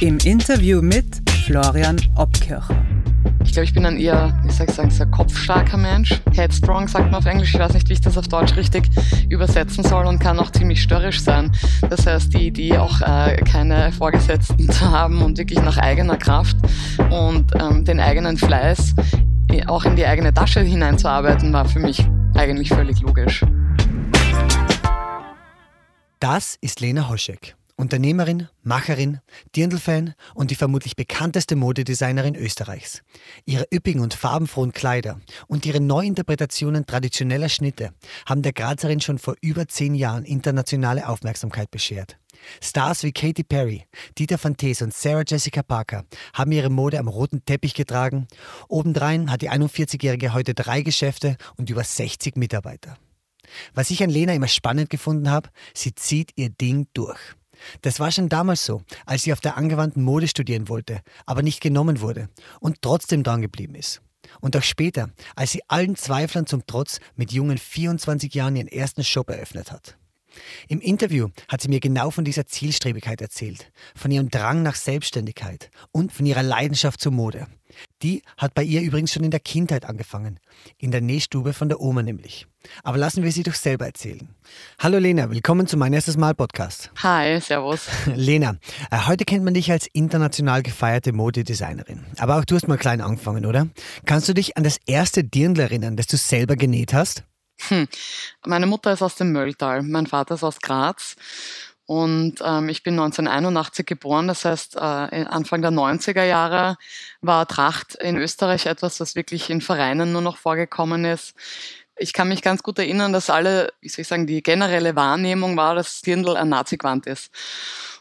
im Interview mit Florian Obkircher. Ich glaube, ich bin ein eher, wie soll ich sagen, sehr kopfstarker Mensch. Headstrong sagt man auf Englisch. Ich weiß nicht, wie ich das auf Deutsch richtig übersetzen soll und kann auch ziemlich störrisch sein. Das heißt, die Idee, auch äh, keine Vorgesetzten zu haben und wirklich nach eigener Kraft und ähm, den eigenen Fleiß auch in die eigene Tasche hineinzuarbeiten, war für mich eigentlich völlig logisch. Das ist Lena Hoschek, Unternehmerin, Macherin, Dirndl-Fan und die vermutlich bekannteste Modedesignerin Österreichs. Ihre üppigen und farbenfrohen Kleider und ihre Neuinterpretationen traditioneller Schnitte haben der Grazerin schon vor über zehn Jahren internationale Aufmerksamkeit beschert. Stars wie Katy Perry, Dieter Van Thees und Sarah Jessica Parker haben ihre Mode am roten Teppich getragen. Obendrein hat die 41-Jährige heute drei Geschäfte und über 60 Mitarbeiter. Was ich an Lena immer spannend gefunden habe, sie zieht ihr Ding durch. Das war schon damals so, als sie auf der angewandten Mode studieren wollte, aber nicht genommen wurde und trotzdem dran geblieben ist. Und auch später, als sie allen Zweiflern zum Trotz mit jungen 24 Jahren ihren ersten Shop eröffnet hat. Im Interview hat sie mir genau von dieser Zielstrebigkeit erzählt, von ihrem Drang nach Selbstständigkeit und von ihrer Leidenschaft zur Mode. Die hat bei ihr übrigens schon in der Kindheit angefangen, in der Nähstube von der Oma nämlich. Aber lassen wir sie doch selber erzählen. Hallo Lena, willkommen zu Mein erstes Mal Podcast. Hi, servus. Lena, äh, heute kennt man dich als international gefeierte Modedesignerin. Aber auch du hast mal klein angefangen, oder? Kannst du dich an das erste Dirndl erinnern, das du selber genäht hast? Hm. Meine Mutter ist aus dem Mölltal, mein Vater ist aus Graz. Und ähm, ich bin 1981 geboren, das heißt, äh, Anfang der 90er Jahre war Tracht in Österreich etwas, was wirklich in Vereinen nur noch vorgekommen ist. Ich kann mich ganz gut erinnern, dass alle, wie soll ich sagen, die generelle Wahrnehmung war, dass Dirndl ein Nazi-Gewand ist.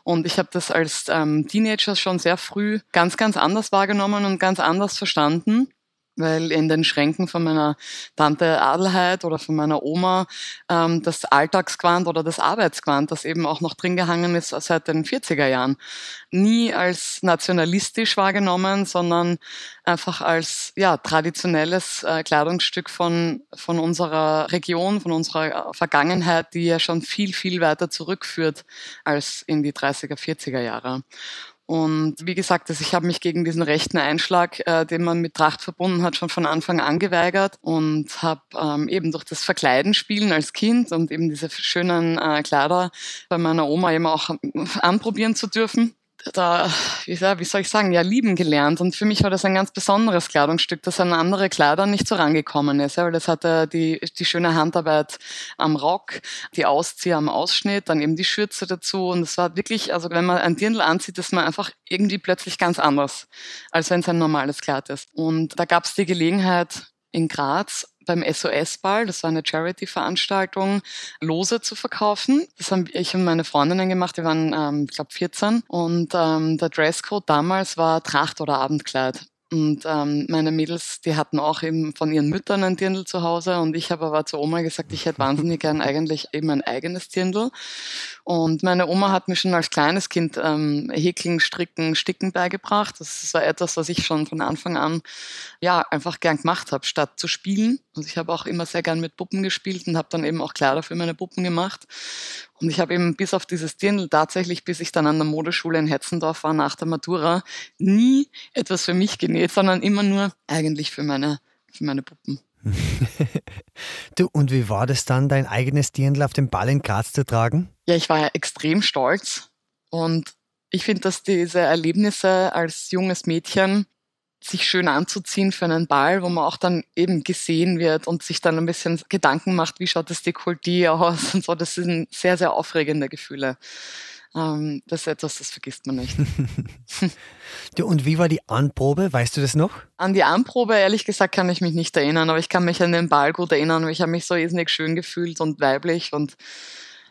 Und ich habe das als ähm, Teenager schon sehr früh ganz, ganz anders wahrgenommen und ganz anders verstanden weil in den Schränken von meiner Tante Adelheid oder von meiner Oma ähm, das Alltagsquant oder das Arbeitsquant, das eben auch noch drin gehangen ist seit den 40er Jahren, nie als nationalistisch wahrgenommen, sondern einfach als ja, traditionelles äh, Kleidungsstück von, von unserer Region, von unserer Vergangenheit, die ja schon viel, viel weiter zurückführt als in die 30er, 40er Jahre. Und wie gesagt, also ich habe mich gegen diesen rechten Einschlag, äh, den man mit Tracht verbunden hat, schon von Anfang an geweigert und habe ähm, eben durch das Verkleiden spielen als Kind und eben diese schönen äh, Kleider bei meiner Oma eben auch anprobieren zu dürfen, da, wie soll ich sagen, ja, lieben gelernt. Und für mich war das ein ganz besonderes Kleidungsstück, das an andere Kleider nicht so rangekommen ist. Ja, weil das hatte die, die schöne Handarbeit am Rock, die Auszieher am Ausschnitt, dann eben die Schürze dazu. Und es war wirklich, also wenn man ein Dirndl anzieht, ist man einfach irgendwie plötzlich ganz anders, als wenn es ein normales Kleid ist. Und da gab es die Gelegenheit, in Graz beim SOS-Ball, das war eine Charity-Veranstaltung, Lose zu verkaufen. Das haben ich und meine Freundinnen gemacht, die waren, ähm, ich glaube, 14. Und ähm, der Dresscode damals war Tracht oder Abendkleid. Und ähm, meine Mädels, die hatten auch eben von ihren Müttern ein Dirndl zu Hause und ich habe aber zur Oma gesagt, ich hätte wahnsinnig gern eigentlich eben ein eigenes Dirndl. Und meine Oma hat mir schon als kleines Kind ähm, Häkeln, Stricken, Sticken beigebracht. Das war etwas, was ich schon von Anfang an ja einfach gern gemacht habe, statt zu spielen. Also ich habe auch immer sehr gern mit Puppen gespielt und habe dann eben auch Kleider für meine Puppen gemacht. Und ich habe eben bis auf dieses Dirndl tatsächlich, bis ich dann an der Modeschule in Hetzendorf war nach der Matura, nie etwas für mich genäht, sondern immer nur eigentlich für meine, für meine Puppen. du, und wie war das dann, dein eigenes Dirndl auf dem Ball in Graz zu tragen? Ja, ich war ja extrem stolz. Und ich finde, dass diese Erlebnisse als junges Mädchen sich schön anzuziehen für einen Ball, wo man auch dann eben gesehen wird und sich dann ein bisschen Gedanken macht, wie schaut das Dekolleté aus und so. Das sind sehr, sehr aufregende Gefühle. Ähm, das ist etwas, das vergisst man nicht. du, und wie war die Anprobe? Weißt du das noch? An die Anprobe, ehrlich gesagt, kann ich mich nicht erinnern, aber ich kann mich an den Ball gut erinnern, weil ich habe mich so irrsinnig schön gefühlt und weiblich und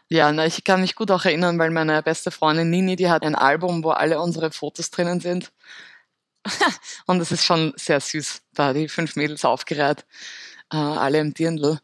Ja, na, ich kann mich gut auch erinnern, weil meine beste Freundin Nini, die hat ein Album, wo alle unsere Fotos drinnen sind. und es ist schon sehr süß, da die fünf Mädels aufgereiht, äh, alle im Dirndl.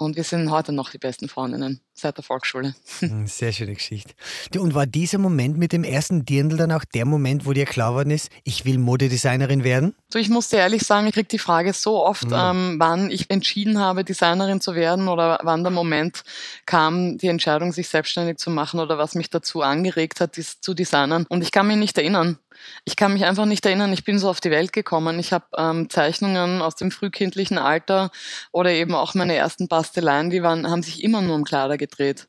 Und wir sind heute noch die besten Freundinnen seit der Volksschule. Hm, sehr schöne Geschichte. Und war dieser Moment mit dem ersten Dirndl dann auch der Moment, wo dir klar geworden ist, ich will Modedesignerin werden? So, ich muss dir ehrlich sagen, ich kriege die Frage so oft, ja. ähm, wann ich entschieden habe, Designerin zu werden oder wann der Moment kam, die Entscheidung, sich selbstständig zu machen oder was mich dazu angeregt hat, dies zu designen. Und ich kann mich nicht erinnern. Ich kann mich einfach nicht erinnern, ich bin so auf die Welt gekommen. Ich habe ähm, Zeichnungen aus dem frühkindlichen Alter oder eben auch meine ersten Basteleien, die waren, haben sich immer nur um Kleider gedreht.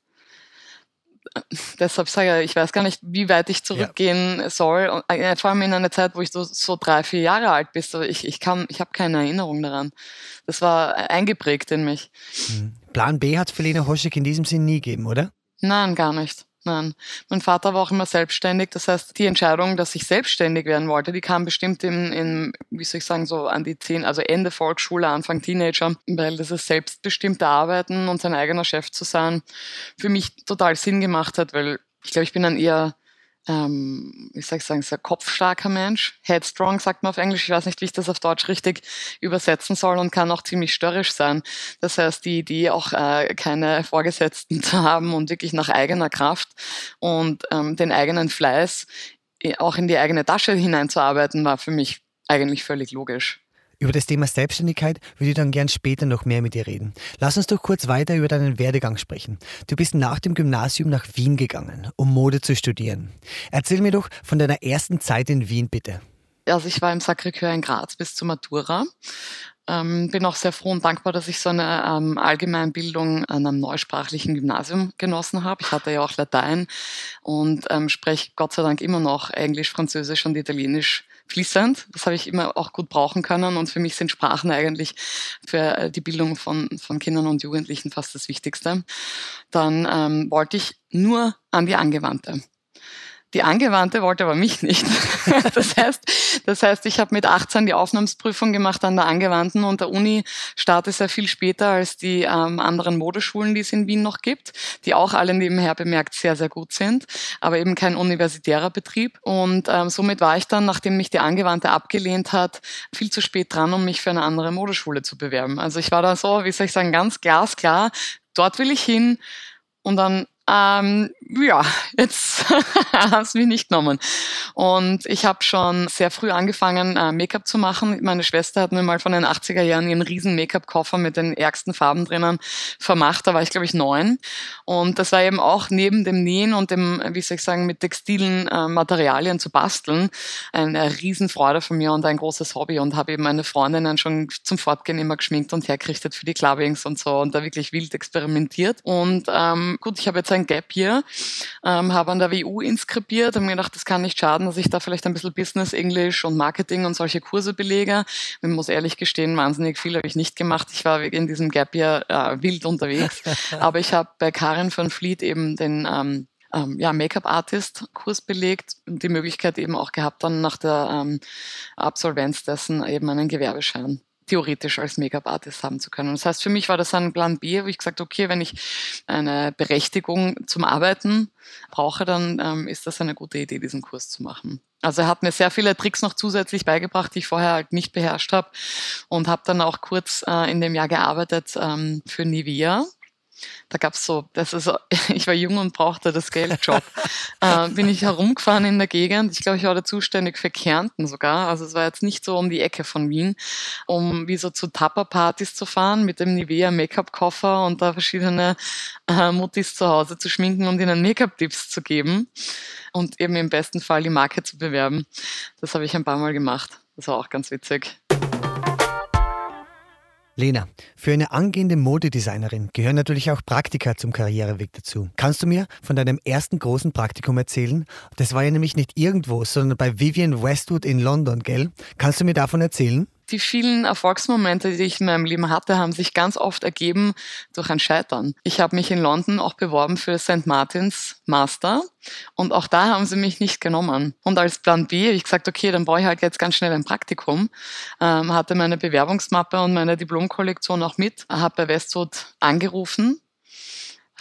Deshalb sage ich, ich weiß gar nicht, wie weit ich zurückgehen ja. soll. Äh, vor allem in einer Zeit, wo ich so, so drei, vier Jahre alt bin. So ich, ich, kann, ich habe keine Erinnerung daran. Das war eingeprägt in mich. Hm. Plan B hat es für Lena Hoschek in diesem Sinn nie gegeben, oder? Nein, gar nicht. Nein, mein Vater war auch immer selbstständig. Das heißt, die Entscheidung, dass ich selbstständig werden wollte, die kam bestimmt in, in wie soll ich sagen, so an die zehn, also Ende Volksschule, Anfang Teenager, weil das ist selbstbestimmte Arbeiten und sein eigener Chef zu sein, für mich total Sinn gemacht hat, weil ich glaube, ich bin ein eher ähm, wie soll ich sagen, sehr kopfstarker Mensch. Headstrong sagt man auf Englisch. Ich weiß nicht, wie ich das auf Deutsch richtig übersetzen soll und kann auch ziemlich störrisch sein. Das heißt, die Idee, auch äh, keine Vorgesetzten zu haben und wirklich nach eigener Kraft und ähm, den eigenen Fleiß äh, auch in die eigene Tasche hineinzuarbeiten, war für mich eigentlich völlig logisch. Über das Thema Selbstständigkeit würde ich dann gern später noch mehr mit dir reden. Lass uns doch kurz weiter über deinen Werdegang sprechen. Du bist nach dem Gymnasium nach Wien gegangen, um Mode zu studieren. Erzähl mir doch von deiner ersten Zeit in Wien, bitte. Also ich war im Sacré-Cœur in Graz bis zur Matura. Ähm, bin auch sehr froh und dankbar, dass ich so eine ähm, Allgemeinbildung an einem neusprachlichen Gymnasium genossen habe. Ich hatte ja auch Latein und ähm, spreche Gott sei Dank immer noch Englisch, Französisch und Italienisch fließend. Das habe ich immer auch gut brauchen können. Und für mich sind Sprachen eigentlich für äh, die Bildung von, von Kindern und Jugendlichen fast das Wichtigste. Dann ähm, wollte ich nur an die Angewandte. Die Angewandte wollte aber mich nicht. das heißt, das heißt, ich habe mit 18 die Aufnahmsprüfung gemacht an der Angewandten und der Uni startet sehr viel später als die ähm, anderen Modeschulen, die es in Wien noch gibt, die auch alle nebenher bemerkt sehr, sehr gut sind, aber eben kein universitärer Betrieb. Und ähm, somit war ich dann, nachdem mich die Angewandte abgelehnt hat, viel zu spät dran, um mich für eine andere Modeschule zu bewerben. Also ich war da so, wie soll ich sagen, ganz glasklar, dort will ich hin. Und dann ähm, ja, jetzt hast du mich nicht genommen. Und ich habe schon sehr früh angefangen, äh, Make-up zu machen. Meine Schwester hat mir mal von den 80er Jahren ihren riesen Make-up-Koffer mit den ärgsten Farben drinnen vermacht. Da war ich, glaube ich, neun. Und das war eben auch neben dem Nähen und dem, wie soll ich sagen, mit textilen äh, Materialien zu basteln, eine Riesenfreude von mir und ein großes Hobby. Und habe eben meine Freundinnen schon zum Fortgehen immer geschminkt und hergerichtet für die Clubbings und so und da wirklich wild experimentiert. Und ähm, gut, ich habe jetzt ein ein Gap Year, ähm, habe an der WU inskribiert und mir gedacht, das kann nicht schaden, dass ich da vielleicht ein bisschen Business, Englisch und Marketing und solche Kurse belege. Ich muss ehrlich gestehen, wahnsinnig viel habe ich nicht gemacht. Ich war in diesem Gap Year äh, wild unterwegs. Aber ich habe bei Karin von Fleet eben den ähm, ähm, ja, Make-up-Artist-Kurs belegt und die Möglichkeit eben auch gehabt, dann nach der ähm, Absolvenz dessen eben einen Gewerbeschein theoretisch als Make-up-Artist haben zu können. Das heißt, für mich war das ein Plan B, wo ich gesagt okay, wenn ich eine Berechtigung zum Arbeiten brauche, dann ähm, ist das eine gute Idee, diesen Kurs zu machen. Also er hat mir sehr viele Tricks noch zusätzlich beigebracht, die ich vorher halt nicht beherrscht habe und habe dann auch kurz äh, in dem Jahr gearbeitet ähm, für Nivea da gab's so, das ist, ich war jung und brauchte das Geldjob. äh, bin ich herumgefahren in der Gegend. Ich glaube, ich war da zuständig für Kärnten sogar. Also es war jetzt nicht so um die Ecke von Wien, um wie so zu Tapper-Partys zu fahren mit dem Nivea Make-up-Koffer und da verschiedene äh, Muttis zu Hause zu schminken und ihnen Make-up-Tipps zu geben und eben im besten Fall die Marke zu bewerben. Das habe ich ein paar Mal gemacht. Das war auch ganz witzig. Lena, für eine angehende Modedesignerin gehören natürlich auch Praktika zum Karriereweg dazu. Kannst du mir von deinem ersten großen Praktikum erzählen? Das war ja nämlich nicht irgendwo, sondern bei Vivian Westwood in London, gell? Kannst du mir davon erzählen? Die vielen Erfolgsmomente, die ich in meinem Leben hatte, haben sich ganz oft ergeben durch ein Scheitern. Ich habe mich in London auch beworben für St. Martins Master und auch da haben sie mich nicht genommen. Und als Plan B habe ich gesagt, okay, dann brauche ich halt jetzt ganz schnell ein Praktikum. Ähm, hatte meine Bewerbungsmappe und meine Diplomkollektion auch mit, habe bei Westwood angerufen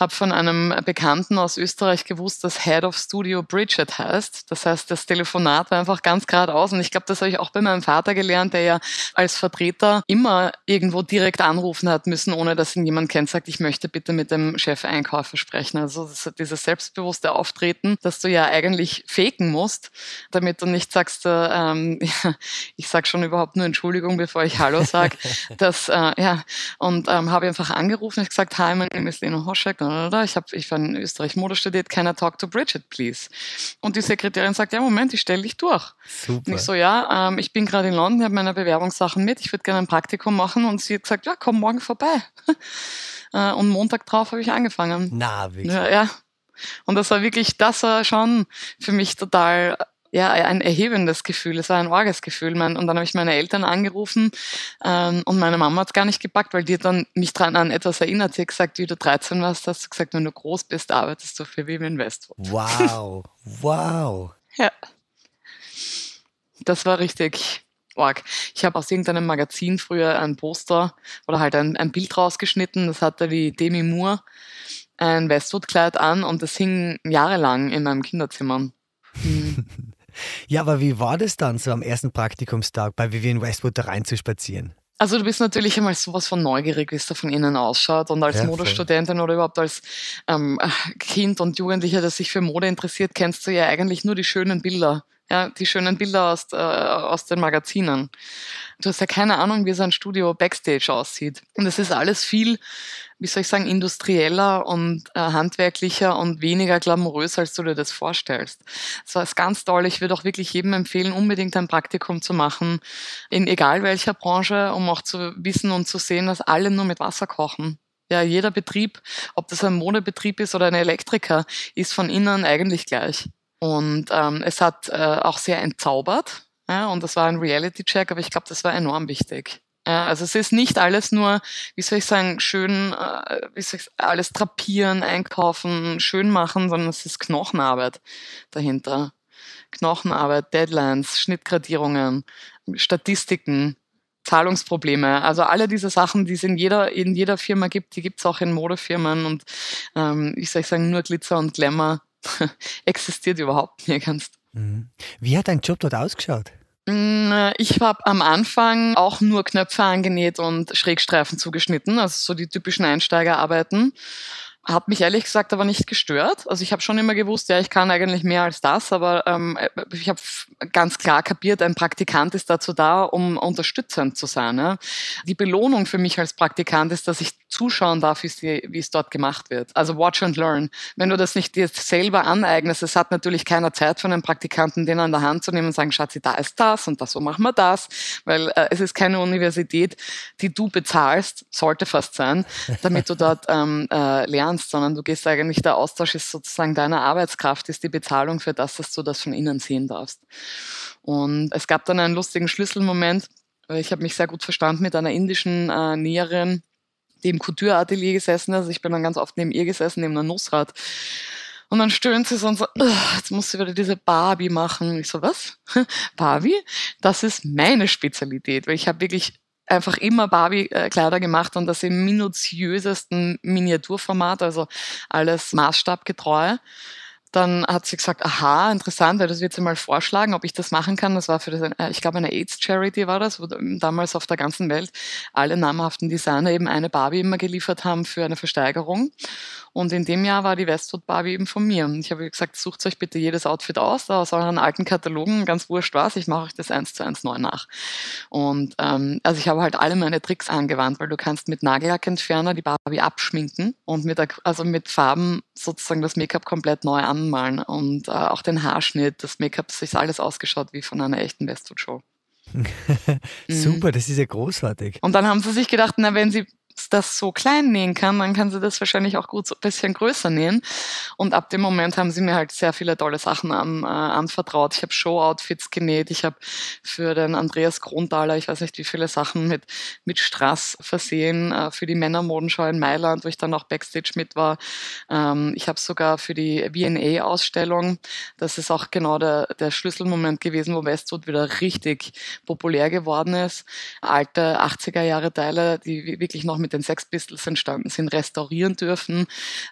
habe von einem Bekannten aus Österreich gewusst, dass Head of Studio Bridget heißt. Das heißt, das Telefonat war einfach ganz geradeaus. Und ich glaube, das habe ich auch bei meinem Vater gelernt, der ja als Vertreter immer irgendwo direkt anrufen hat müssen, ohne dass ihn jemand kennt, sagt, ich möchte bitte mit dem Chef-Einkäufer sprechen. Also dieses selbstbewusste Auftreten, dass du ja eigentlich faken musst, damit du nicht sagst, äh, ähm, ich sage schon überhaupt nur Entschuldigung, bevor ich Hallo sage. das, äh, ja, und ähm, habe einfach angerufen, ich gesagt, hi, mein Name ist Lena Hoschek, ich habe ich war in Österreich Mode studiert, I talk to Bridget, please? Und die Sekretärin sagt, ja, Moment, ich stelle dich durch. Super. Und ich so, ja, ähm, ich bin gerade in London, habe meine Bewerbungssachen mit, ich würde gerne ein Praktikum machen. Und sie hat gesagt, ja, komm morgen vorbei. Äh, und Montag drauf habe ich angefangen. Na, wirklich? Ja, ja. Und das war wirklich, das war schon für mich total ja, ein erhebendes Gefühl, es war ein arges Gefühl. und dann habe ich meine Eltern angerufen ähm, und meine Mama hat es gar nicht gepackt, weil die hat dann mich dran an etwas erinnert. Sie hat gesagt, wie du 13 warst, hast du gesagt, wenn du groß bist, arbeitest du für Vivian Westwood. Wow, wow. ja. Das war richtig arg. Ich habe aus irgendeinem Magazin früher ein Poster oder halt ein, ein Bild rausgeschnitten. Das hatte die Demi Moore ein Westwood-Kleid an und das hing jahrelang in meinem Kinderzimmer. Mhm. Ja, aber wie war das dann so am ersten Praktikumstag bei Vivian Westwood da reinzuspazieren? Also du bist natürlich einmal sowas von neugierig, wie es da von innen ausschaut. Und als ja, Modestudentin oder überhaupt als ähm, Kind und Jugendlicher, das sich für Mode interessiert, kennst du ja eigentlich nur die schönen Bilder. Ja, die schönen Bilder aus, äh, aus den Magazinen. Du hast ja keine Ahnung, wie so ein Studio Backstage aussieht. Und es ist alles viel wie soll ich sagen, industrieller und äh, handwerklicher und weniger glamourös, als du dir das vorstellst. Das war ganz toll. Ich würde auch wirklich jedem empfehlen, unbedingt ein Praktikum zu machen, in egal welcher Branche, um auch zu wissen und zu sehen, dass alle nur mit Wasser kochen. Ja, jeder Betrieb, ob das ein Modebetrieb ist oder ein Elektriker, ist von innen eigentlich gleich. Und ähm, es hat äh, auch sehr entzaubert. Ja, und das war ein Reality-Check, aber ich glaube, das war enorm wichtig. Ja, also es ist nicht alles nur, wie soll ich sagen, schön, äh, wie soll ich alles drapieren, einkaufen, schön machen, sondern es ist Knochenarbeit dahinter. Knochenarbeit, Deadlines, Schnittgradierungen, Statistiken, Zahlungsprobleme. Also alle diese Sachen, die es in jeder, in jeder Firma gibt, die gibt es auch in Modefirmen und ähm, ich soll sagen, nur Glitzer und Glamour existiert überhaupt nirgends. Mhm. Wie hat dein Job dort ausgeschaut? Mm, ich habe am Anfang auch nur Knöpfe angenäht und Schrägstreifen zugeschnitten, also so die typischen Einsteigerarbeiten. Hat mich ehrlich gesagt aber nicht gestört. Also ich habe schon immer gewusst, ja, ich kann eigentlich mehr als das, aber ähm, ich habe ganz klar kapiert, ein Praktikant ist dazu da, um unterstützend zu sein. Ne? Die Belohnung für mich als Praktikant ist, dass ich zuschauen darf, wie es dort gemacht wird. Also watch and learn. Wenn du das nicht dir selber aneignest, es hat natürlich keiner Zeit für einen Praktikanten, den an der Hand zu nehmen und sagen, Schatzi, da ist das und das, so machen wir das, weil äh, es ist keine Universität, die du bezahlst, sollte fast sein, damit du dort ähm, äh, lernst, sondern du gehst eigentlich, der Austausch ist sozusagen deine Arbeitskraft, ist die Bezahlung für das, dass du das von innen sehen darfst. Und es gab dann einen lustigen Schlüsselmoment, ich habe mich sehr gut verstanden mit einer indischen äh, Näherin, die im Couture-Atelier gesessen ist. Ich bin dann ganz oft neben ihr gesessen, neben einer Nussrad. Und dann stöhnt sie so und so, jetzt muss sie wieder diese Barbie machen. Ich so, was? Barbie? Das ist meine Spezialität, weil ich habe wirklich einfach immer Barbie-Kleider gemacht und das im minutiösesten Miniaturformat, also alles maßstabgetreu dann hat sie gesagt, aha, interessant, das wird sie mal vorschlagen, ob ich das machen kann. Das war für, das, äh, ich glaube, eine AIDS-Charity war das, wo damals auf der ganzen Welt alle namhaften Designer eben eine Barbie immer geliefert haben für eine Versteigerung. Und in dem Jahr war die Westwood Barbie eben von mir. Und ich habe gesagt, sucht euch bitte jedes Outfit aus, aus euren alten Katalogen, ganz wurscht was, ich mache euch das eins zu eins neu nach. Und ähm, also ich habe halt alle meine Tricks angewandt, weil du kannst mit Nagellackentferner die Barbie abschminken und mit, also mit Farben sozusagen das Make-up komplett neu anmalen und äh, auch den Haarschnitt, das Make-up, ist alles ausgeschaut wie von einer echten Westwood-Show. Super, mhm. das ist ja großartig. Und dann haben sie sich gedacht, na, wenn sie das so klein nähen kann, dann kann sie das wahrscheinlich auch gut so ein bisschen größer nähen. Und ab dem Moment haben sie mir halt sehr viele tolle Sachen an, äh, anvertraut. Ich habe Show-Outfits genäht, ich habe für den Andreas Grundaler, ich weiß nicht wie viele Sachen mit, mit Strass versehen, äh, für die Männermodenschau in Mailand, wo ich dann auch Backstage mit war. Ähm, ich habe sogar für die VNA-Ausstellung, das ist auch genau der, der Schlüsselmoment gewesen, wo Westwood wieder richtig populär geworden ist. Alte 80er Jahre Teile, die wirklich noch mit den den Sex Pistols entstanden sind, restaurieren dürfen.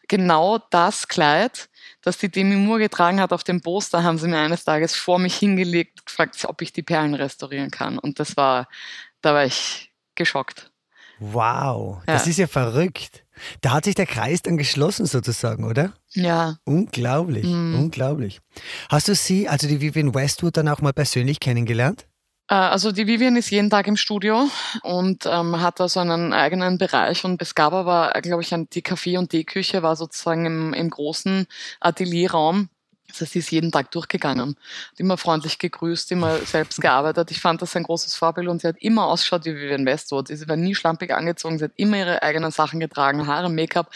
Genau das Kleid, das die Demi Moore getragen hat auf dem Poster, haben sie mir eines Tages vor mich hingelegt, gefragt, ob ich die Perlen restaurieren kann. Und das war, da war ich geschockt. Wow, das ja. ist ja verrückt. Da hat sich der Kreis dann geschlossen sozusagen, oder? Ja. Unglaublich, mhm. unglaublich. Hast du sie, also die Vivian Westwood, dann auch mal persönlich kennengelernt? Äh, also die Vivian ist jeden Tag im Studio und ähm, hat da so einen eigenen Bereich und es gab aber, glaube ich, die Kaffee- und Teeküche war sozusagen im, im großen Atelierraum das heißt, sie ist jeden Tag durchgegangen, hat immer freundlich gegrüßt, immer selbst gearbeitet. Ich fand das ein großes Vorbild und sie hat immer ausgeschaut wie Vivian Westwood. Sie war nie schlampig angezogen, sie hat immer ihre eigenen Sachen getragen, Haare, Make-up.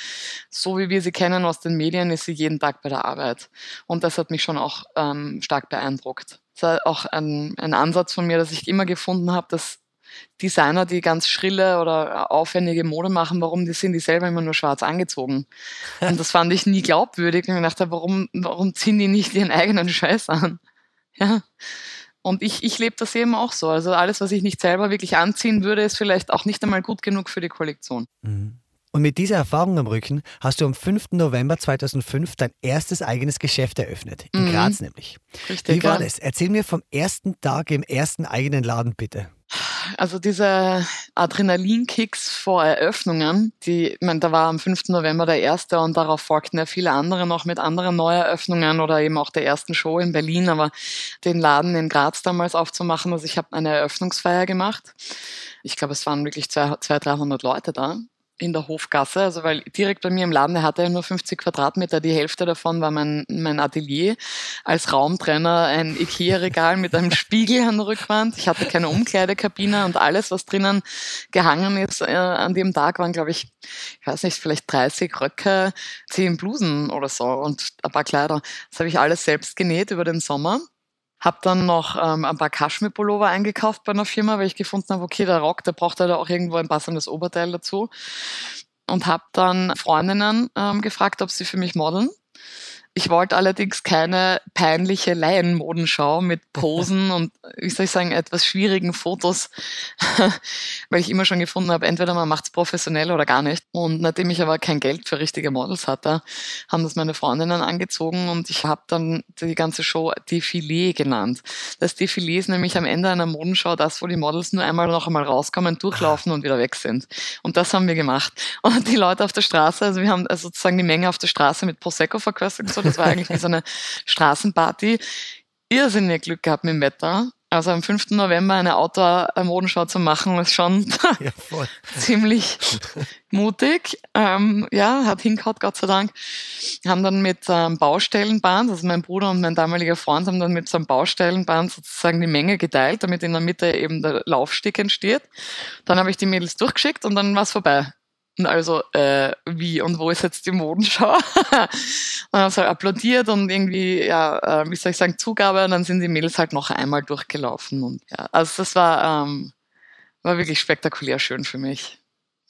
So wie wir sie kennen aus den Medien, ist sie jeden Tag bei der Arbeit. Und das hat mich schon auch ähm, stark beeindruckt. Das war auch ein, ein Ansatz von mir, dass ich immer gefunden habe, dass Designer, die ganz schrille oder aufwendige Mode machen, warum die sind die selber immer nur schwarz angezogen. Und das fand ich nie glaubwürdig. Und ich dachte, warum, warum ziehen die nicht ihren eigenen Scheiß an? Ja. Und ich, ich lebe das eben auch so. Also alles, was ich nicht selber wirklich anziehen würde, ist vielleicht auch nicht einmal gut genug für die Kollektion. Mhm. Und mit dieser Erfahrung am Rücken hast du am 5. November 2005 dein erstes eigenes Geschäft eröffnet, in mhm. Graz nämlich. Richtig, Wie war ja. das? Erzähl mir vom ersten Tag im ersten eigenen Laden bitte. Also diese Adrenalinkicks vor Eröffnungen, die, ich meine, da war am 5. November der erste und darauf folgten ja viele andere noch mit anderen Neueröffnungen oder eben auch der ersten Show in Berlin, aber den Laden in Graz damals aufzumachen, also ich habe eine Eröffnungsfeier gemacht. Ich glaube, es waren wirklich 200, 300 Leute da in der Hofgasse, also weil direkt bei mir im Laden, der hatte ja nur 50 Quadratmeter, die Hälfte davon war mein, mein Atelier, als Raumtrenner ein Ikea-Regal mit einem Spiegel an der Rückwand. Ich hatte keine Umkleidekabine und alles, was drinnen gehangen ist äh, an dem Tag, waren, glaube ich, ich weiß nicht, vielleicht 30 Röcke, 10 Blusen oder so und ein paar Kleider. Das habe ich alles selbst genäht über den Sommer. Habe dann noch ähm, ein paar Kaschmir-Pullover eingekauft bei einer Firma, weil ich gefunden habe, okay, der Rock, der braucht halt auch irgendwo ein passendes Oberteil dazu. Und habe dann Freundinnen ähm, gefragt, ob sie für mich modeln. Ich wollte allerdings keine peinliche Laienmodenschau mit Posen und, wie soll ich sagen, etwas schwierigen Fotos, weil ich immer schon gefunden habe, entweder man macht es professionell oder gar nicht. Und nachdem ich aber kein Geld für richtige Models hatte, haben das meine Freundinnen angezogen und ich habe dann die ganze Show Defilé genannt. Das Defilé ist nämlich am Ende einer Modenschau das, wo die Models nur einmal noch einmal rauskommen, durchlaufen und wieder weg sind. Und das haben wir gemacht. Und die Leute auf der Straße, also wir haben also sozusagen die Menge auf der Straße mit Prosecco verköstigt, so das war eigentlich wie so eine Straßenparty. Irrsinnig Glück gehabt mit dem Wetter. Also am 5. November eine Outdoor-Modenschau zu machen, ist schon ja, ziemlich mutig. Ähm, ja, hat hingehaut, Gott sei Dank. Haben dann mit ähm, Baustellenband, also mein Bruder und mein damaliger Freund haben dann mit so einem Baustellenband sozusagen die Menge geteilt, damit in der Mitte eben der Laufsteg entsteht. Dann habe ich die Mädels durchgeschickt und dann war es vorbei. Und also, äh, wie und wo ist jetzt die Modenschau? und dann haben sie halt applaudiert und irgendwie, ja, äh, wie soll ich sagen, Zugabe und dann sind die Mädels halt noch einmal durchgelaufen. Und ja, also das war, ähm, war wirklich spektakulär schön für mich.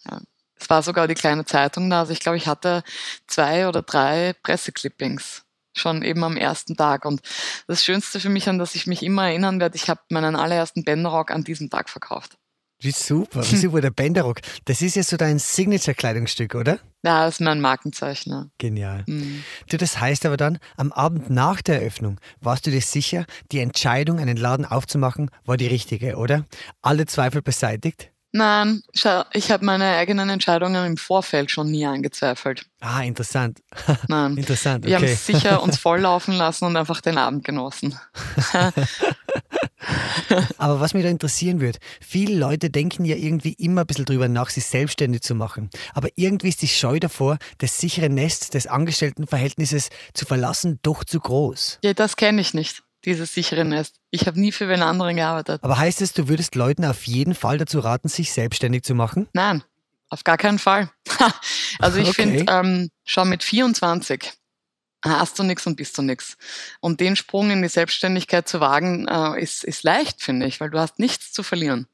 Ja. Es war sogar die kleine Zeitung da. Also ich glaube, ich hatte zwei oder drei Presseclippings schon eben am ersten Tag. Und das Schönste für mich, an das ich mich immer erinnern werde, ich habe meinen allerersten Bänderrock an diesem Tag verkauft. Wie super, wie super, der Bänderrock. Das ist ja so dein Signature-Kleidungsstück, oder? Ja, das ist mein Markenzeichner. Genial. Mhm. Du, das heißt aber dann, am Abend nach der Eröffnung warst du dir sicher, die Entscheidung, einen Laden aufzumachen, war die richtige, oder? Alle Zweifel beseitigt? Nein, schau, ich habe meine eigenen Entscheidungen im Vorfeld schon nie angezweifelt. Ah, interessant. Nein. interessant. Okay. Wir haben sicher uns volllaufen lassen und einfach den Abend genossen. Aber was mich da interessieren würde, viele Leute denken ja irgendwie immer ein bisschen drüber nach, sich selbstständig zu machen. Aber irgendwie ist die Scheu davor, das sichere Nest des Angestelltenverhältnisses zu verlassen, doch zu groß. Ja, das kenne ich nicht, dieses sichere Nest. Ich habe nie für wen anderen gearbeitet. Aber heißt es, du würdest Leuten auf jeden Fall dazu raten, sich selbstständig zu machen? Nein, auf gar keinen Fall. also ich okay. finde, ähm, schau mit 24 hast du nichts und bist du nichts. Und den Sprung in die Selbstständigkeit zu wagen, äh, ist, ist leicht, finde ich, weil du hast nichts zu verlieren.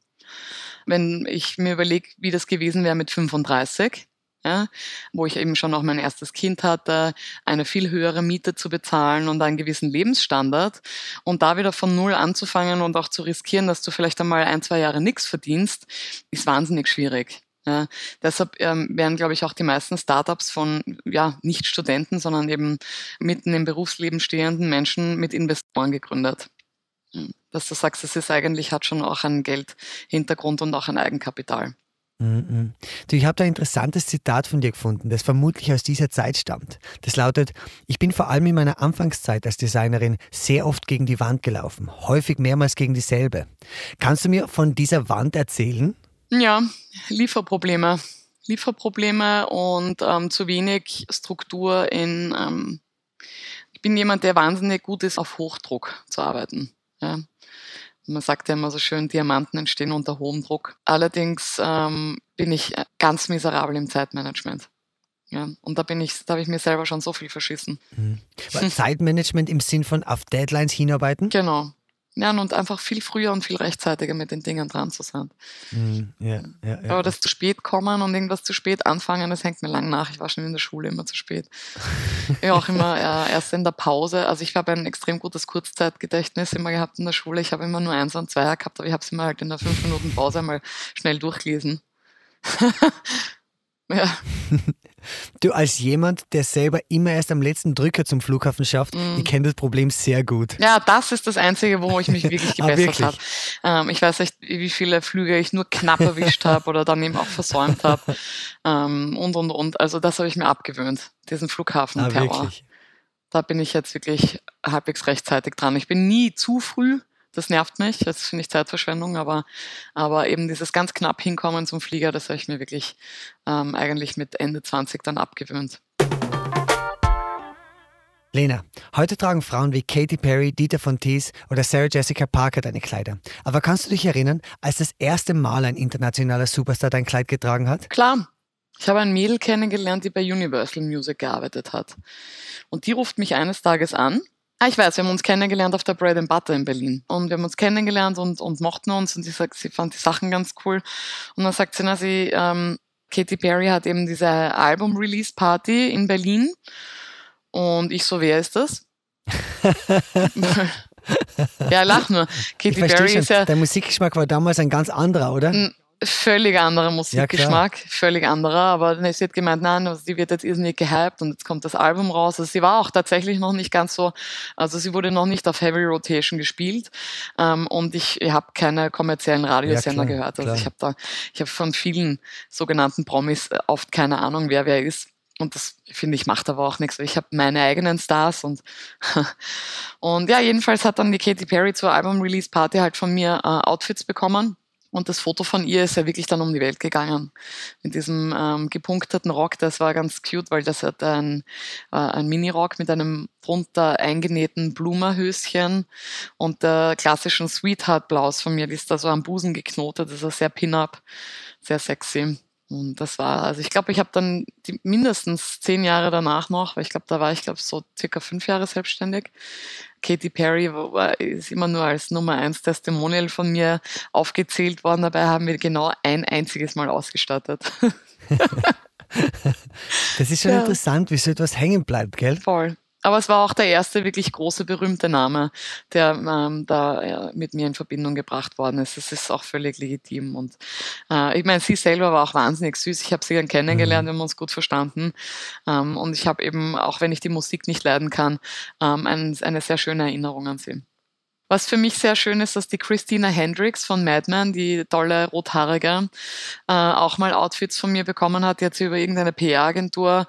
Wenn ich mir überlege, wie das gewesen wäre mit 35, ja, wo ich eben schon auch mein erstes Kind hatte, eine viel höhere Miete zu bezahlen und einen gewissen Lebensstandard und da wieder von Null anzufangen und auch zu riskieren, dass du vielleicht einmal ein, zwei Jahre nichts verdienst, ist wahnsinnig schwierig. Ja, deshalb ähm, werden, glaube ich, auch die meisten Startups von ja, nicht Studenten, sondern eben mitten im Berufsleben stehenden Menschen mit Investoren gegründet. Dass du sagst, es ist eigentlich, hat schon auch einen Geldhintergrund und auch ein Eigenkapital. Mhm. Du, ich habe da ein interessantes Zitat von dir gefunden, das vermutlich aus dieser Zeit stammt. Das lautet, ich bin vor allem in meiner Anfangszeit als Designerin sehr oft gegen die Wand gelaufen, häufig mehrmals gegen dieselbe. Kannst du mir von dieser Wand erzählen? Ja, Lieferprobleme. Lieferprobleme und ähm, zu wenig Struktur in. Ähm, ich bin jemand, der wahnsinnig gut ist, auf Hochdruck zu arbeiten. Ja. Man sagt ja immer so schön, Diamanten entstehen unter hohem Druck. Allerdings ähm, bin ich ganz miserabel im Zeitmanagement. Ja, und da bin ich, da habe ich mir selber schon so viel verschissen. Mhm. Zeitmanagement im Sinn von auf Deadlines hinarbeiten? Genau, ja, und einfach viel früher und viel rechtzeitiger mit den Dingen dran zu sein. Mm, ja, ja, ja. Aber das zu spät kommen und irgendwas zu spät anfangen, das hängt mir lang nach. Ich war schon in der Schule immer zu spät. ja, auch immer äh, erst in der Pause. Also ich habe ein extrem gutes Kurzzeitgedächtnis immer gehabt in der Schule. Ich habe immer nur eins und Zweier gehabt, aber ich habe es immer halt in der fünf Minuten Pause mal schnell durchgelesen. Ja. Du als jemand, der selber immer erst am letzten Drücker zum Flughafen schafft, mm. ich kenne das Problem sehr gut. Ja, das ist das Einzige, wo ich mich wirklich ah, gebessert habe. Ähm, ich weiß nicht, wie viele Flüge ich nur knapp erwischt habe oder dann eben auch versäumt habe. Ähm, und, und, und. Also das habe ich mir abgewöhnt, diesen Flughafen-Terror. Ah, da bin ich jetzt wirklich halbwegs rechtzeitig dran. Ich bin nie zu früh das nervt mich, das finde ich Zeitverschwendung, aber, aber eben dieses ganz knapp hinkommen zum Flieger, das habe ich mir wirklich ähm, eigentlich mit Ende 20 dann abgewöhnt. Lena, heute tragen Frauen wie Katy Perry, Dieter von Thies oder Sarah Jessica Parker deine Kleider. Aber kannst du dich erinnern, als das erste Mal ein internationaler Superstar dein Kleid getragen hat? Klar. Ich habe ein Mädel kennengelernt, die bei Universal Music gearbeitet hat. Und die ruft mich eines Tages an Ah, ich weiß, wir haben uns kennengelernt auf der Bread and Butter in Berlin. Und wir haben uns kennengelernt und, und mochten uns und sie sagt, sie fand die Sachen ganz cool. Und dann sagt sie, na, sie, ähm, Katy Perry hat eben diese Album-Release-Party in Berlin. Und ich so, wer ist das? ja, lach nur. Katy Perry schon. ist ja. Der Musikgeschmack war damals ein ganz anderer, oder? Völlig anderer Musikgeschmack, ja, völlig anderer, aber sie hat gemeint, nein, also sie wird jetzt irrsinnig gehypt und jetzt kommt das Album raus. Also sie war auch tatsächlich noch nicht ganz so, also sie wurde noch nicht auf Heavy Rotation gespielt ähm, und ich, habe keine kommerziellen Radiosender ja, gehört. Also klar. ich habe da, ich habe von vielen sogenannten Promis äh, oft keine Ahnung, wer wer ist. Und das finde ich macht aber auch nichts. Ich habe meine eigenen Stars und und ja, jedenfalls hat dann die Katy Perry zur Album Release Party halt von mir äh, Outfits bekommen und das Foto von ihr ist ja wirklich dann um die Welt gegangen. Mit diesem ähm, gepunkteten Rock, das war ganz cute, weil das hat ein, äh, ein Mini-Rock mit einem drunter eingenähten Blumerhöschen und der klassischen Sweetheart-Blaus von mir, die ist da so am Busen geknotet. Das ist sehr pin-up, sehr sexy. Und das war, also ich glaube, ich habe dann die, mindestens zehn Jahre danach noch, weil ich glaube, da war ich glaube so circa fünf Jahre selbstständig. Katy Perry war, ist immer nur als Nummer eins Testimonial von mir aufgezählt worden. Dabei haben wir genau ein einziges Mal ausgestattet. das ist schon ja. interessant, wie so etwas hängen bleibt, gell? Voll. Aber es war auch der erste wirklich große, berühmte Name, der ähm, da ja, mit mir in Verbindung gebracht worden ist. Es ist auch völlig legitim. Und äh, ich meine, sie selber war auch wahnsinnig süß. Ich habe sie dann kennengelernt, mhm. wir haben uns gut verstanden. Ähm, und ich habe eben, auch wenn ich die Musik nicht leiden kann, ähm, ein, eine sehr schöne Erinnerung an sie. Was für mich sehr schön ist, dass die Christina Hendricks von Mad Men, die tolle Rothaarige, äh, auch mal Outfits von mir bekommen hat. Die hat sie über irgendeine PR-Agentur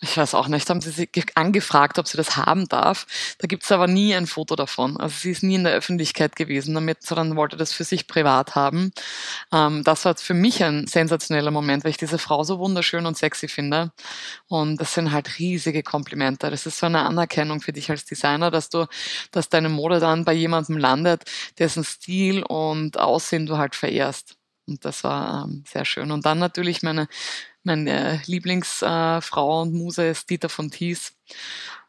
ich weiß auch nicht, haben sie sie angefragt, ob sie das haben darf. Da gibt es aber nie ein Foto davon. Also sie ist nie in der Öffentlichkeit gewesen damit, sondern wollte das für sich privat haben. Ähm, das war für mich ein sensationeller Moment, weil ich diese Frau so wunderschön und sexy finde. Und das sind halt riesige Komplimente. Das ist so eine Anerkennung für dich als Designer, dass du, dass deine Mode dann bei jemandem landet, dessen Stil und Aussehen du halt verehrst. Und das war ähm, sehr schön. Und dann natürlich meine meine Lieblingsfrau und Muse ist Dieter von Thies,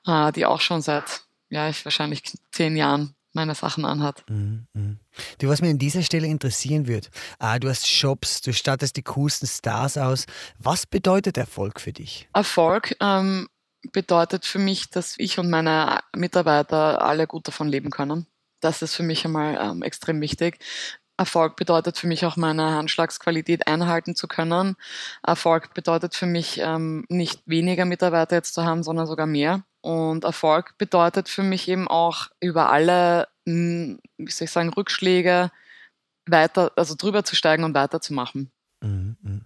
äh, die auch schon seit, ja, ich wahrscheinlich zehn Jahren meine Sachen anhat. Mhm, mh. Du, was mir an dieser Stelle interessieren wird, äh, du hast Shops, du stattest die coolsten Stars aus. Was bedeutet Erfolg für dich? Erfolg ähm, bedeutet für mich, dass ich und meine Mitarbeiter alle gut davon leben können. Das ist für mich einmal ähm, extrem wichtig Erfolg bedeutet für mich auch meine Handschlagsqualität einhalten zu können. Erfolg bedeutet für mich ähm, nicht weniger Mitarbeiter jetzt zu haben, sondern sogar mehr. Und Erfolg bedeutet für mich eben auch über alle, hm, wie soll ich sagen, Rückschläge weiter, also drüber zu steigen und weiterzumachen. Mhm, mhm.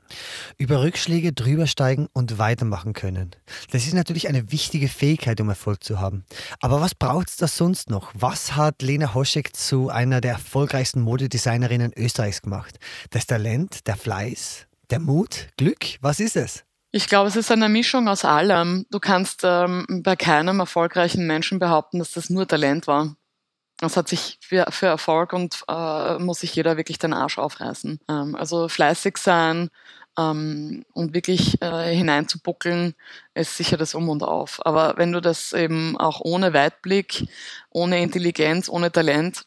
Über Rückschläge drübersteigen und weitermachen können. Das ist natürlich eine wichtige Fähigkeit, um Erfolg zu haben. Aber was braucht es da sonst noch? Was hat Lena Hoschek zu einer der erfolgreichsten Modedesignerinnen Österreichs gemacht? Das Talent, der Fleiß, der Mut, Glück? Was ist es? Ich glaube, es ist eine Mischung aus allem. Du kannst ähm, bei keinem erfolgreichen Menschen behaupten, dass das nur Talent war. Das hat sich für, für Erfolg und äh, muss sich jeder wirklich den Arsch aufreißen. Ähm, also fleißig sein ähm, und wirklich äh, hineinzubuckeln, ist sicher das Um und Auf. Aber wenn du das eben auch ohne Weitblick, ohne Intelligenz, ohne Talent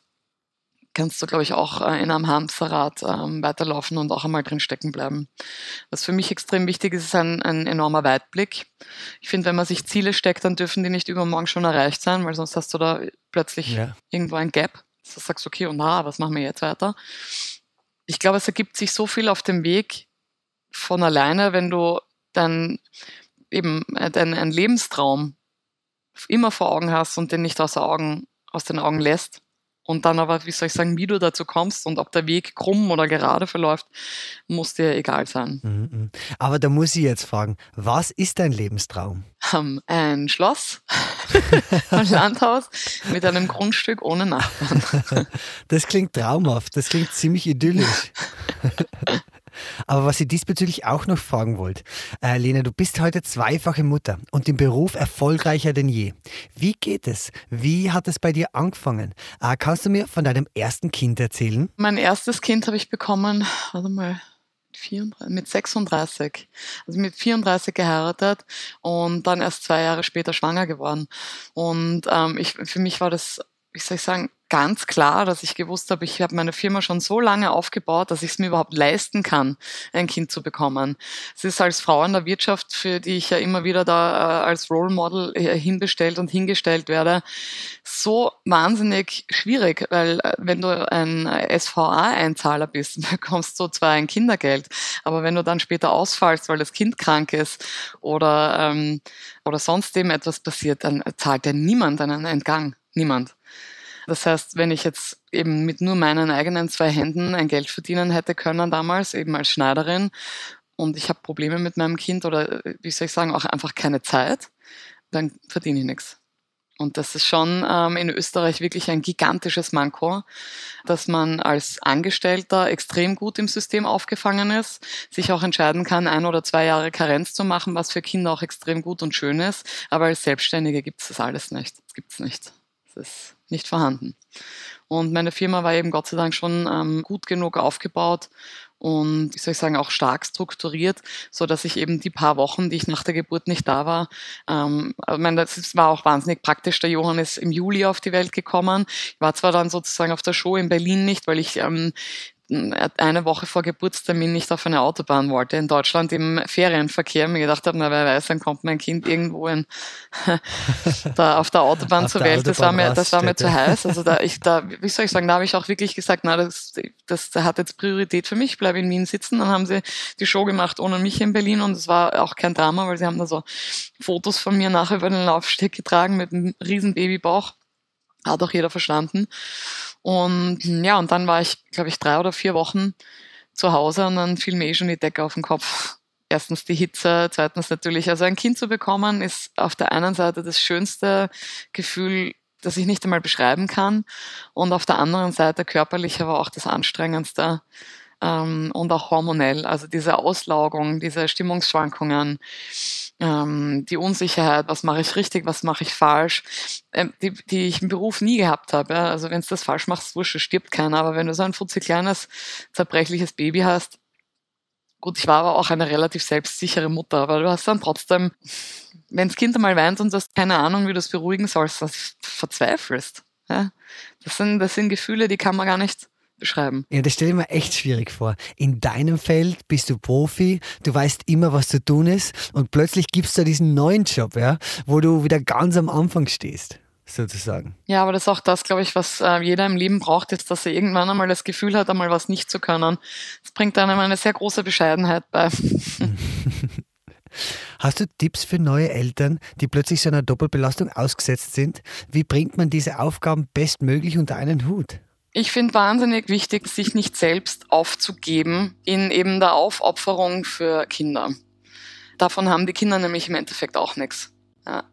kannst du, glaube ich, auch äh, in einem Hamsterrad ähm, weiterlaufen und auch einmal drin stecken bleiben. Was für mich extrem wichtig ist, ist ein, ein enormer Weitblick. Ich finde, wenn man sich Ziele steckt, dann dürfen die nicht übermorgen schon erreicht sein, weil sonst hast du da plötzlich ja. irgendwo ein Gap. Du sagst, okay, und na, was machen wir jetzt weiter? Ich glaube, es ergibt sich so viel auf dem Weg von alleine, wenn du dann eben äh, deinen Lebenstraum immer vor Augen hast und den nicht außer Augen, aus den Augen lässt und dann aber, wie soll ich sagen, wie du dazu kommst und ob der Weg krumm oder gerade verläuft, muss dir egal sein. Mhm, mhm. Aber da muss ich jetzt fragen, was ist dein Lebenstraum? Um, ein Schloss, ein Landhaus mit einem Grundstück ohne Nachbarn. Das klingt traumhaft, das klingt ziemlich idyllisch. Aber was ich diesbezüglich auch noch fragen wollte, äh, Lena, du bist heute zweifache Mutter und im Beruf erfolgreicher denn je. Wie geht es? Wie hat es bei dir angefangen? Äh, kannst du mir von deinem ersten Kind erzählen? Mein erstes Kind habe ich bekommen, warte mal, mit 36, also mit 34 geheiratet und dann erst zwei Jahre später schwanger geworden. Und ähm, ich, für mich war das, wie soll ich sagen, ganz klar, dass ich gewusst habe, ich habe meine Firma schon so lange aufgebaut, dass ich es mir überhaupt leisten kann, ein Kind zu bekommen. Es ist als Frau in der Wirtschaft, für die ich ja immer wieder da äh, als Role Model äh, hinbestellt und hingestellt werde, so wahnsinnig schwierig, weil äh, wenn du ein SVA-Einzahler bist, bekommst du zwar ein Kindergeld, aber wenn du dann später ausfallst, weil das Kind krank ist oder, ähm, oder sonst dem etwas passiert, dann zahlt ja niemand einen Entgang. Niemand. Das heißt, wenn ich jetzt eben mit nur meinen eigenen zwei Händen ein Geld verdienen hätte können damals, eben als Schneiderin, und ich habe Probleme mit meinem Kind oder wie soll ich sagen, auch einfach keine Zeit, dann verdiene ich nichts. Und das ist schon ähm, in Österreich wirklich ein gigantisches Manko, dass man als Angestellter extrem gut im System aufgefangen ist, sich auch entscheiden kann, ein oder zwei Jahre Karenz zu machen, was für Kinder auch extrem gut und schön ist. Aber als Selbstständige gibt es das alles nicht. Das gibt es nicht. Das ist nicht vorhanden. Und meine Firma war eben Gott sei Dank schon ähm, gut genug aufgebaut und, wie soll ich sagen, auch stark strukturiert, so dass ich eben die paar Wochen, die ich nach der Geburt nicht da war, ähm, ich meine, das war auch wahnsinnig praktisch. Der Johann ist im Juli auf die Welt gekommen. Ich war zwar dann sozusagen auf der Show in Berlin nicht, weil ich ähm, eine Woche vor Geburtstermin nicht auf eine Autobahn wollte, in Deutschland im Ferienverkehr, mir gedacht habe, na wer weiß, dann kommt mein Kind irgendwo in, da auf der Autobahn auf zur Welt. Das war mir, das war mir zu heiß. Also da, ich, da, wie soll ich sagen, da habe ich auch wirklich gesagt, na, das, das, das hat jetzt Priorität für mich, ich bleibe in Wien sitzen. Dann haben sie die Show gemacht ohne mich in Berlin und es war auch kein Drama, weil sie haben da so Fotos von mir nachher über den Laufsteg getragen mit einem riesen Babybauch. Hat auch jeder verstanden. Und ja, und dann war ich, glaube ich, drei oder vier Wochen zu Hause und dann fiel mir eh schon die Decke auf den Kopf. Erstens die Hitze, zweitens natürlich, also ein Kind zu bekommen, ist auf der einen Seite das schönste Gefühl, das ich nicht einmal beschreiben kann und auf der anderen Seite körperlich aber auch das anstrengendste ähm, und auch hormonell, also diese Auslaugung, diese Stimmungsschwankungen, ähm, die Unsicherheit, was mache ich richtig, was mache ich falsch, ähm, die, die ich im Beruf nie gehabt habe. Ja? Also wenn du das falsch machst, wurscht, stirbt keiner. Aber wenn du so ein futzi kleines, zerbrechliches Baby hast, gut, ich war aber auch eine relativ selbstsichere Mutter, aber du hast dann trotzdem, wenn das Kind einmal weint und du hast keine Ahnung, wie du es beruhigen sollst, dann verzweifelst. Ja? Das, sind, das sind Gefühle, die kann man gar nicht beschreiben. Ja, das stelle ich mir echt schwierig vor. In deinem Feld bist du Profi, du weißt immer, was zu tun ist und plötzlich gibst du diesen neuen Job, ja, wo du wieder ganz am Anfang stehst. sozusagen. Ja, aber das ist auch das, glaube ich, was äh, jeder im Leben braucht, ist, dass er irgendwann einmal das Gefühl hat, einmal was nicht zu können. Das bringt einem eine sehr große Bescheidenheit bei. Hast du Tipps für neue Eltern, die plötzlich so einer Doppelbelastung ausgesetzt sind? Wie bringt man diese Aufgaben bestmöglich unter einen Hut? Ich finde wahnsinnig wichtig, sich nicht selbst aufzugeben in eben der Aufopferung für Kinder. Davon haben die Kinder nämlich im Endeffekt auch nichts. Ja.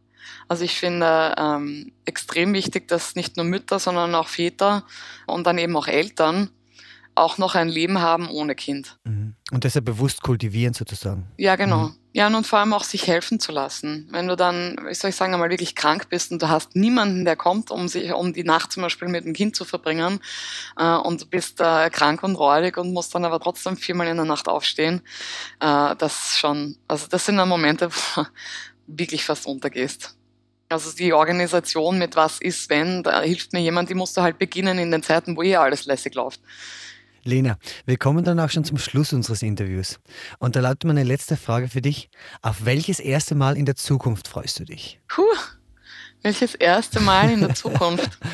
Also ich finde ähm, extrem wichtig, dass nicht nur Mütter, sondern auch Väter und dann eben auch Eltern auch noch ein Leben haben ohne Kind. Mhm. Und deshalb bewusst kultivieren sozusagen. Ja, genau. Mhm. Ja, und vor allem auch sich helfen zu lassen. Wenn du dann, wie soll ich sagen, einmal wirklich krank bist und du hast niemanden, der kommt, um sich, um die Nacht zum Beispiel mit dem Kind zu verbringen, äh, und du bist äh, krank und räudig und musst dann aber trotzdem viermal in der Nacht aufstehen, äh, das schon, also das sind dann Momente, wo du wirklich fast untergehst. Also die Organisation mit was ist, wenn, da hilft mir jemand, die musst du halt beginnen in den Zeiten, wo eh alles lässig läuft. Lena, wir kommen dann auch schon zum Schluss unseres Interviews. Und da lautet meine letzte Frage für dich. Auf welches erste Mal in der Zukunft freust du dich? Puh, welches erste Mal in der Zukunft?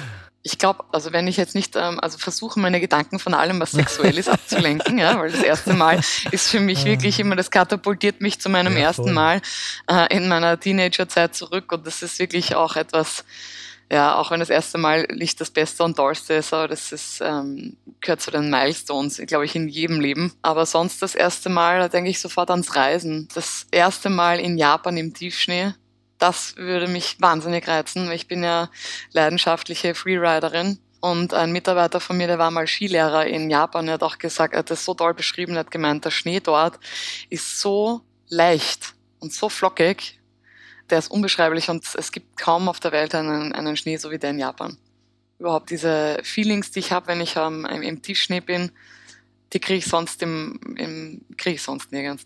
ich glaube, also wenn ich jetzt nicht, ähm, also versuche meine Gedanken von allem, was sexuell ist, abzulenken, ja, weil das erste Mal ist für mich wirklich immer, das katapultiert mich zu meinem ja, ersten Mal äh, in meiner Teenagerzeit zurück und das ist wirklich auch etwas, ja, auch wenn das erste Mal nicht das Beste und Tollste ist, aber das ist, ähm, gehört zu den Milestones, glaube ich, in jedem Leben. Aber sonst das erste Mal, da denke ich sofort ans Reisen. Das erste Mal in Japan im Tiefschnee, das würde mich wahnsinnig reizen, weil ich bin ja leidenschaftliche Freeriderin. Und ein Mitarbeiter von mir, der war mal Skilehrer in Japan, der hat auch gesagt, er hat das so toll beschrieben, er hat gemeint, der Schnee dort ist so leicht und so flockig, der ist unbeschreiblich und es gibt kaum auf der Welt einen, einen Schnee so wie der in Japan. Überhaupt diese Feelings, die ich habe, wenn ich ähm, im Tiefschnee bin, die kriege ich sonst im, im kriege ich sonst nirgends.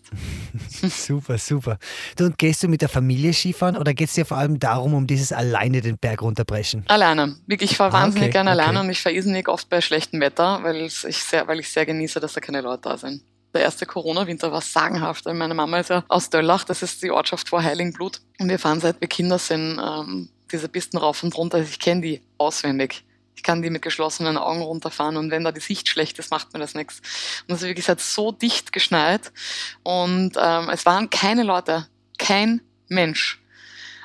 super, super. Du, und gehst du mit der Familie Skifahren oder geht es dir vor allem darum, um dieses alleine den Berg runterbrechen? Alleine. Wirklich, ich fahre ah, wahnsinnig okay, gerne okay. alleine und ich fahre irrsinnig oft bei schlechtem Wetter, weil ich, sehr, weil ich sehr genieße, dass da keine Leute da sind. Der erste Corona-Winter war sagenhaft. Meine Mama ist ja aus Döllach, das ist die Ortschaft vor Heiligenblut. Und wir fahren seit wir Kinder sind ähm, diese Pisten rauf und runter. Ich kenne die auswendig. Ich kann die mit geschlossenen Augen runterfahren und wenn da die Sicht schlecht ist, macht mir das nichts. Und es ist wirklich hat so dicht geschneit und ähm, es waren keine Leute, kein Mensch.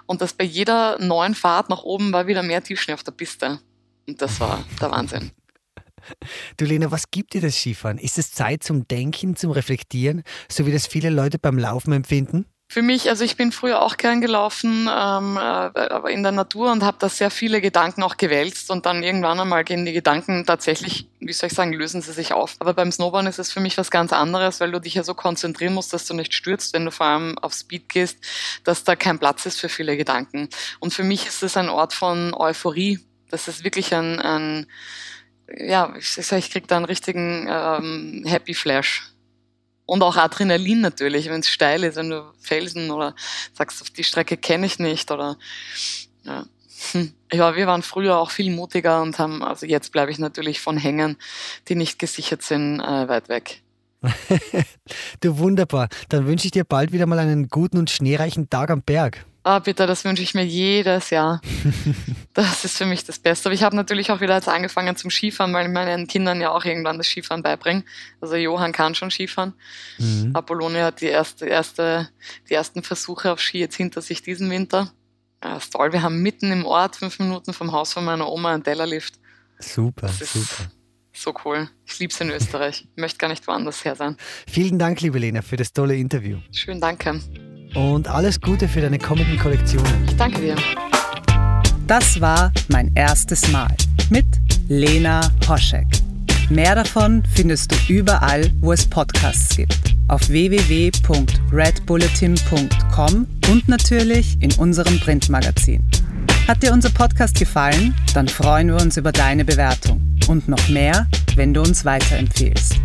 Und das bei jeder neuen Fahrt nach oben war wieder mehr Tiefschnee auf der Piste. Und das war der Wahnsinn. Du Lena, was gibt dir das Skifahren? Ist es Zeit zum Denken, zum Reflektieren, so wie das viele Leute beim Laufen empfinden? Für mich, also ich bin früher auch gern gelaufen, ähm, äh, aber in der Natur und habe da sehr viele Gedanken auch gewälzt und dann irgendwann einmal gehen die Gedanken tatsächlich, wie soll ich sagen, lösen sie sich auf. Aber beim Snowboarden ist es für mich was ganz anderes, weil du dich ja so konzentrieren musst, dass du nicht stürzt, wenn du vor allem auf Speed gehst, dass da kein Platz ist für viele Gedanken. Und für mich ist es ein Ort von Euphorie. Das ist wirklich ein, ein ja, ich ich krieg da einen richtigen ähm, Happy Flash. Und auch Adrenalin natürlich, wenn es steil ist, wenn du Felsen oder sagst, auf die Strecke kenne ich nicht oder ja. Hm. Ja, wir waren früher auch viel mutiger und haben, also jetzt bleibe ich natürlich von Hängen, die nicht gesichert sind, äh, weit weg. du wunderbar. Dann wünsche ich dir bald wieder mal einen guten und schneereichen Tag am Berg. Ah, bitte, das wünsche ich mir jedes Jahr. Das ist für mich das Beste. Aber ich habe natürlich auch wieder jetzt angefangen zum Skifahren, weil ich meinen Kindern ja auch irgendwann das Skifahren beibringe. Also Johann kann schon Skifahren. Mhm. Apollonia hat die, erste, erste, die ersten Versuche auf Ski jetzt hinter sich diesen Winter. Ja, ist toll. Wir haben mitten im Ort, fünf Minuten vom Haus von meiner Oma, einen Tellerlift. Super, super. So cool. Ich liebe es in Österreich. Ich möchte gar nicht woanders her sein. Vielen Dank, liebe Lena, für das tolle Interview. Schön, danke und alles Gute für deine kommenden Kollektionen. Ich danke dir. Das war mein erstes Mal mit Lena Hoschek. Mehr davon findest du überall, wo es Podcasts gibt. Auf www.redbulletin.com und natürlich in unserem Printmagazin. Hat dir unser Podcast gefallen? Dann freuen wir uns über deine Bewertung. Und noch mehr, wenn du uns weiterempfehlst.